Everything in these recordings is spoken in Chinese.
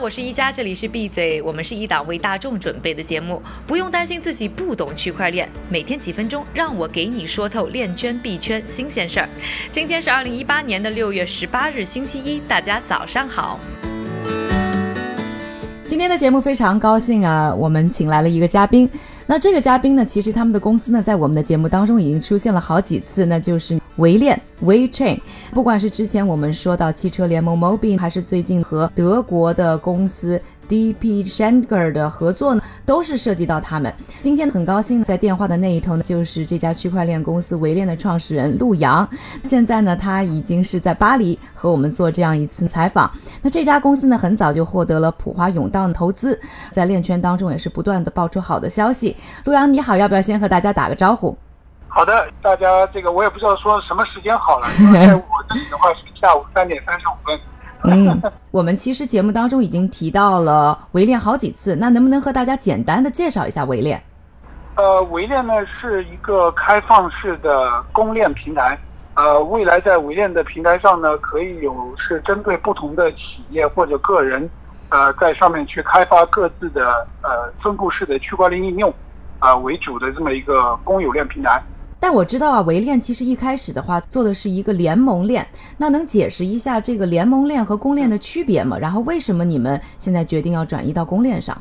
我是一加，这里是闭嘴，我们是一档为大众准备的节目，不用担心自己不懂区块链，每天几分钟，让我给你说透链圈币圈新鲜事儿。今天是二零一八年的六月十八日，星期一，大家早上好。今天的节目非常高兴啊，我们请来了一个嘉宾。那这个嘉宾呢，其实他们的公司呢，在我们的节目当中已经出现了好几次，那就是维链 （WeChain）。不管是之前我们说到汽车联盟 Mobi，还是最近和德国的公司。D.P. Schenger 的合作呢，都是涉及到他们。今天很高兴在电话的那一头呢，就是这家区块链公司维链的创始人陆阳。现在呢，他已经是在巴黎和我们做这样一次采访。那这家公司呢，很早就获得了普华永道的投资，在链圈当中也是不断的爆出好的消息。陆阳你好，要不要先和大家打个招呼？好的，大家这个我也不知道说什么时间好了，因为我这里的话是下午三点三十五分。嗯，我们其实节目当中已经提到了维链好几次，那能不能和大家简单的介绍一下维链？呃，维链呢是一个开放式的公链平台，呃，未来在维链的平台上呢，可以有是针对不同的企业或者个人，呃，在上面去开发各自的呃分布式的区块链应用，啊为主的这么一个公有链平台。但我知道啊，维链其实一开始的话做的是一个联盟链，那能解释一下这个联盟链和公链的区别吗？然后为什么你们现在决定要转移到公链上？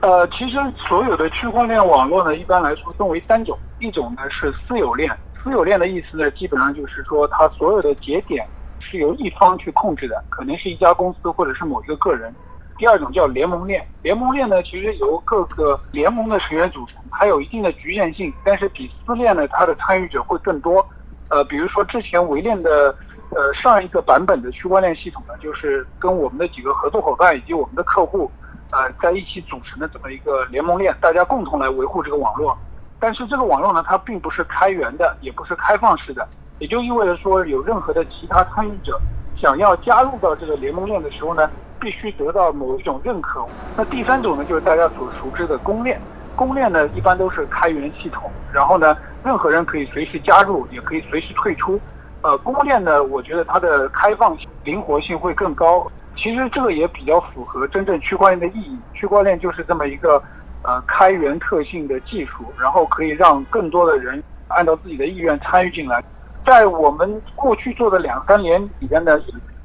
呃，其实所有的区块链网络呢，一般来说分为三种，一种呢是私有链，私有链的意思呢，基本上就是说它所有的节点是由一方去控制的，可能是一家公司或者是某一个个人。第二种叫联盟链，联盟链呢，其实由各个联盟的成员组成，它有一定的局限性，但是比私链呢，它的参与者会更多。呃，比如说之前维链的，呃，上一个版本的区块链系统呢，就是跟我们的几个合作伙伴以及我们的客户，呃，在一起组成的这么一个联盟链，大家共同来维护这个网络。但是这个网络呢，它并不是开源的，也不是开放式的，也就意味着说，有任何的其他参与者想要加入到这个联盟链的时候呢。必须得到某一种认可。那第三种呢，就是大家所熟知的公链。公链呢，一般都是开源系统，然后呢，任何人可以随时加入，也可以随时退出。呃，公链呢，我觉得它的开放性、灵活性会更高。其实这个也比较符合真正区块链的意义。区块链就是这么一个呃开源特性的技术，然后可以让更多的人按照自己的意愿参与进来。在我们过去做的两三年里边呢。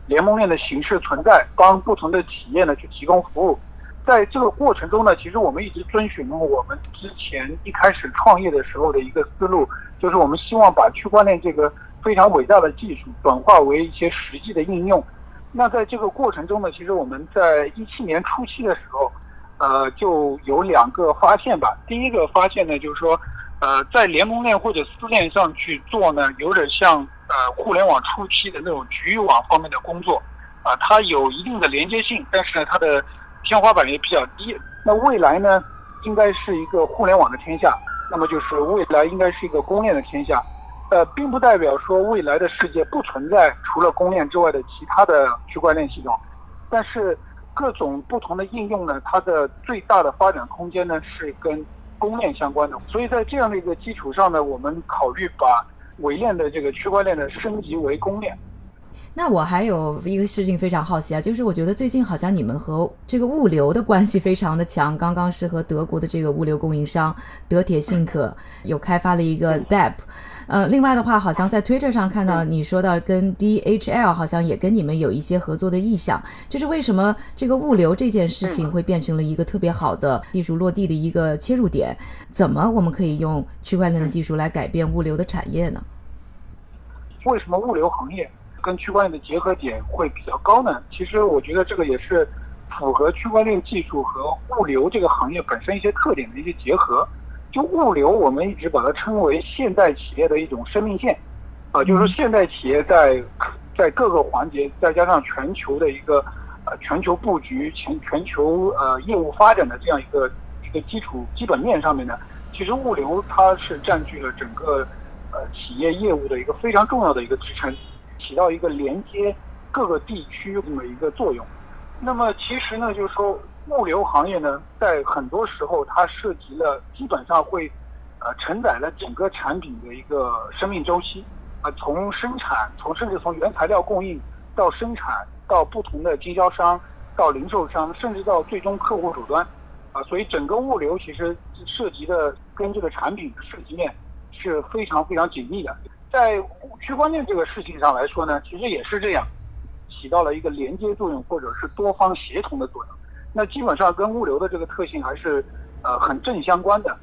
联盟链的形式存在，帮不同的企业呢去提供服务。在这个过程中呢，其实我们一直遵循了我们之前一开始创业的时候的一个思路，就是我们希望把区块链这个非常伟大的技术转化为一些实际的应用。那在这个过程中呢，其实我们在一七年初期的时候，呃，就有两个发现吧。第一个发现呢，就是说，呃，在联盟链或者私链上去做呢，有点像。呃，互联网初期的那种局域网方面的工作，啊，它有一定的连接性，但是呢，它的天花板也比较低。那未来呢，应该是一个互联网的天下，那么就是未来应该是一个公链的天下。呃，并不代表说未来的世界不存在除了公链之外的其他的区块链系统，但是各种不同的应用呢，它的最大的发展空间呢是跟公链相关的。所以在这样的一个基础上呢，我们考虑把。伪链的这个区块链的升级为公链，那我还有一个事情非常好奇啊，就是我觉得最近好像你们和这个物流的关系非常的强，刚刚是和德国的这个物流供应商德铁信可有开发了一个 DApp，呃，另外的话，好像在 Twitter 上看到你说到跟 DHL 好像也跟你们有一些合作的意向，就是为什么这个物流这件事情会变成了一个特别好的技术落地的一个切入点？怎么我们可以用区块链的技术来改变物流的产业呢？为什么物流行业跟区块链的结合点会比较高呢？其实我觉得这个也是符合区块链技术和物流这个行业本身一些特点的一些结合。就物流，我们一直把它称为现代企业的一种生命线，啊，就是说现代企业在在各个环节，再加上全球的一个呃全球布局、全全球呃业务发展的这样一个一个基础基本面上面呢，其实物流它是占据了整个。呃，企业业务的一个非常重要的一个支撑，起到一个连接各个地区这么一个作用。那么其实呢，就是说物流行业呢，在很多时候它涉及了，基本上会呃承载了整个产品的一个生命周期啊，从生产，从甚至从原材料供应到生产，到不同的经销商，到零售商，甚至到最终客户手端，啊，所以整个物流其实涉及的跟这个产品的涉及面是非常非常紧密的。在区块链这个事情上来说呢，其实也是这样，起到了一个连接作用或者是多方协同的作用。那基本上跟物流的这个特性还是呃很正相关的。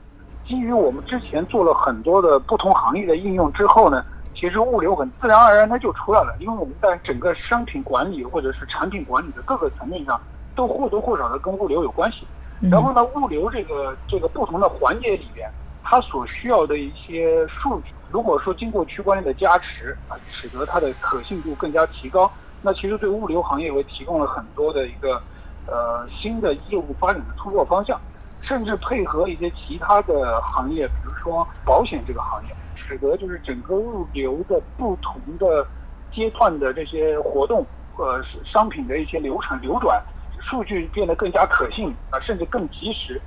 基于我们之前做了很多的不同行业的应用之后呢。其实物流很自然而然它就出来了，因为我们在整个商品管理或者是产品管理的各个层面上，都或多或少的跟物流有关系。然后呢，物流这个这个不同的环节里边，它所需要的一些数据，如果说经过区块链的加持啊，使得它的可信度更加提高，那其实对物流行业会提供了很多的一个呃新的业务发展的突破方向，甚至配合一些其他的行业，比如说保险这个行业。使得就是整个物流的不同的阶段的这些活动，呃，商品的一些流程流转，数据变得更加可信啊，甚至更及时。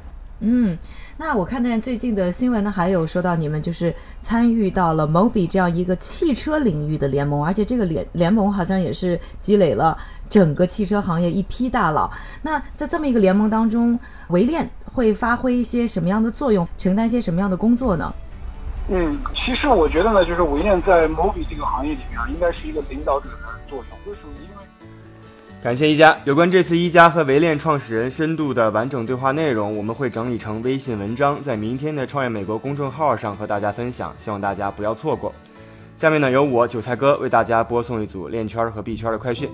嗯，那我看见最近的新闻呢，还有说到你们就是参与到了 Mobi 这样一个汽车领域的联盟，而且这个联联盟好像也是积累了整个汽车行业一批大佬。那在这么一个联盟当中，维链会发挥一些什么样的作用，承担一些什么样的工作呢？嗯，其实我觉得呢，就是维链在 Mobi 这个行业里面啊，应该是一个领导者的作用。为什么？因为感谢一加有关这次一加和维链创始人深度的完整对话内容，我们会整理成微信文章，在明天的创业美国公众号上和大家分享，希望大家不要错过。下面呢，由我韭菜哥为大家播送一组链圈和币圈的快讯。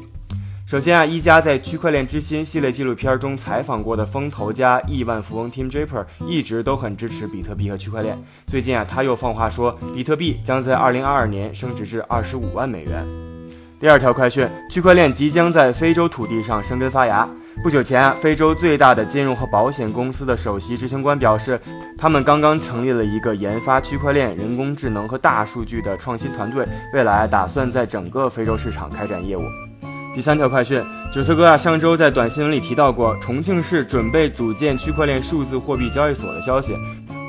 首先啊，一加在《区块链之心》系列纪录片中采访过的风投家亿万富翁 Tim Draper 一直都很支持比特币和区块链。最近啊，他又放话说，比特币将在2022年升值至25万美元。第二条快讯，区块链即将在非洲土地上生根发芽。不久前，非洲最大的金融和保险公司的首席执行官表示，他们刚刚成立了一个研发区块链、人工智能和大数据的创新团队，未来打算在整个非洲市场开展业务。第三条快讯，韭菜哥啊，上周在短新闻里提到过重庆市准备组建区块链数字货币交易所的消息。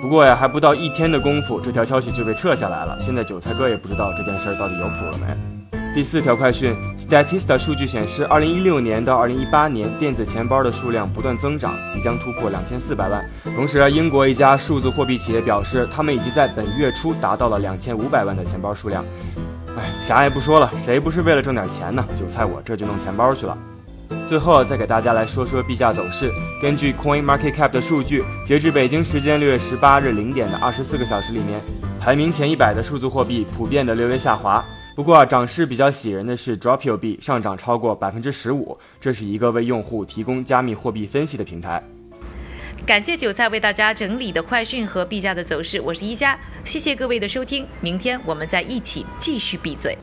不过呀，还不到一天的功夫，这条消息就被撤下来了。现在韭菜哥也不知道这件事儿到底有谱了没。第四条快讯，Statista 数据显示，二零一六年到二零一八年，电子钱包的数量不断增长，即将突破两千四百万。同时，英国一家数字货币企业表示，他们已经在本月初达到了两千五百万的钱包数量。哎，啥也不说了，谁不是为了挣点钱呢？韭菜我这就弄钱包去了。最后再给大家来说说币价走势。根据 Coin Market Cap 的数据，截至北京时间六月十八日零点的二十四个小时里面，排名前一百的数字货币普遍的略微下滑。不过涨势比较喜人的是 Dropio 币上涨超过百分之十五，这是一个为用户提供加密货币分析的平台。感谢韭菜为大家整理的快讯和币价的走势，我是一加，谢谢各位的收听，明天我们再一起继续闭嘴。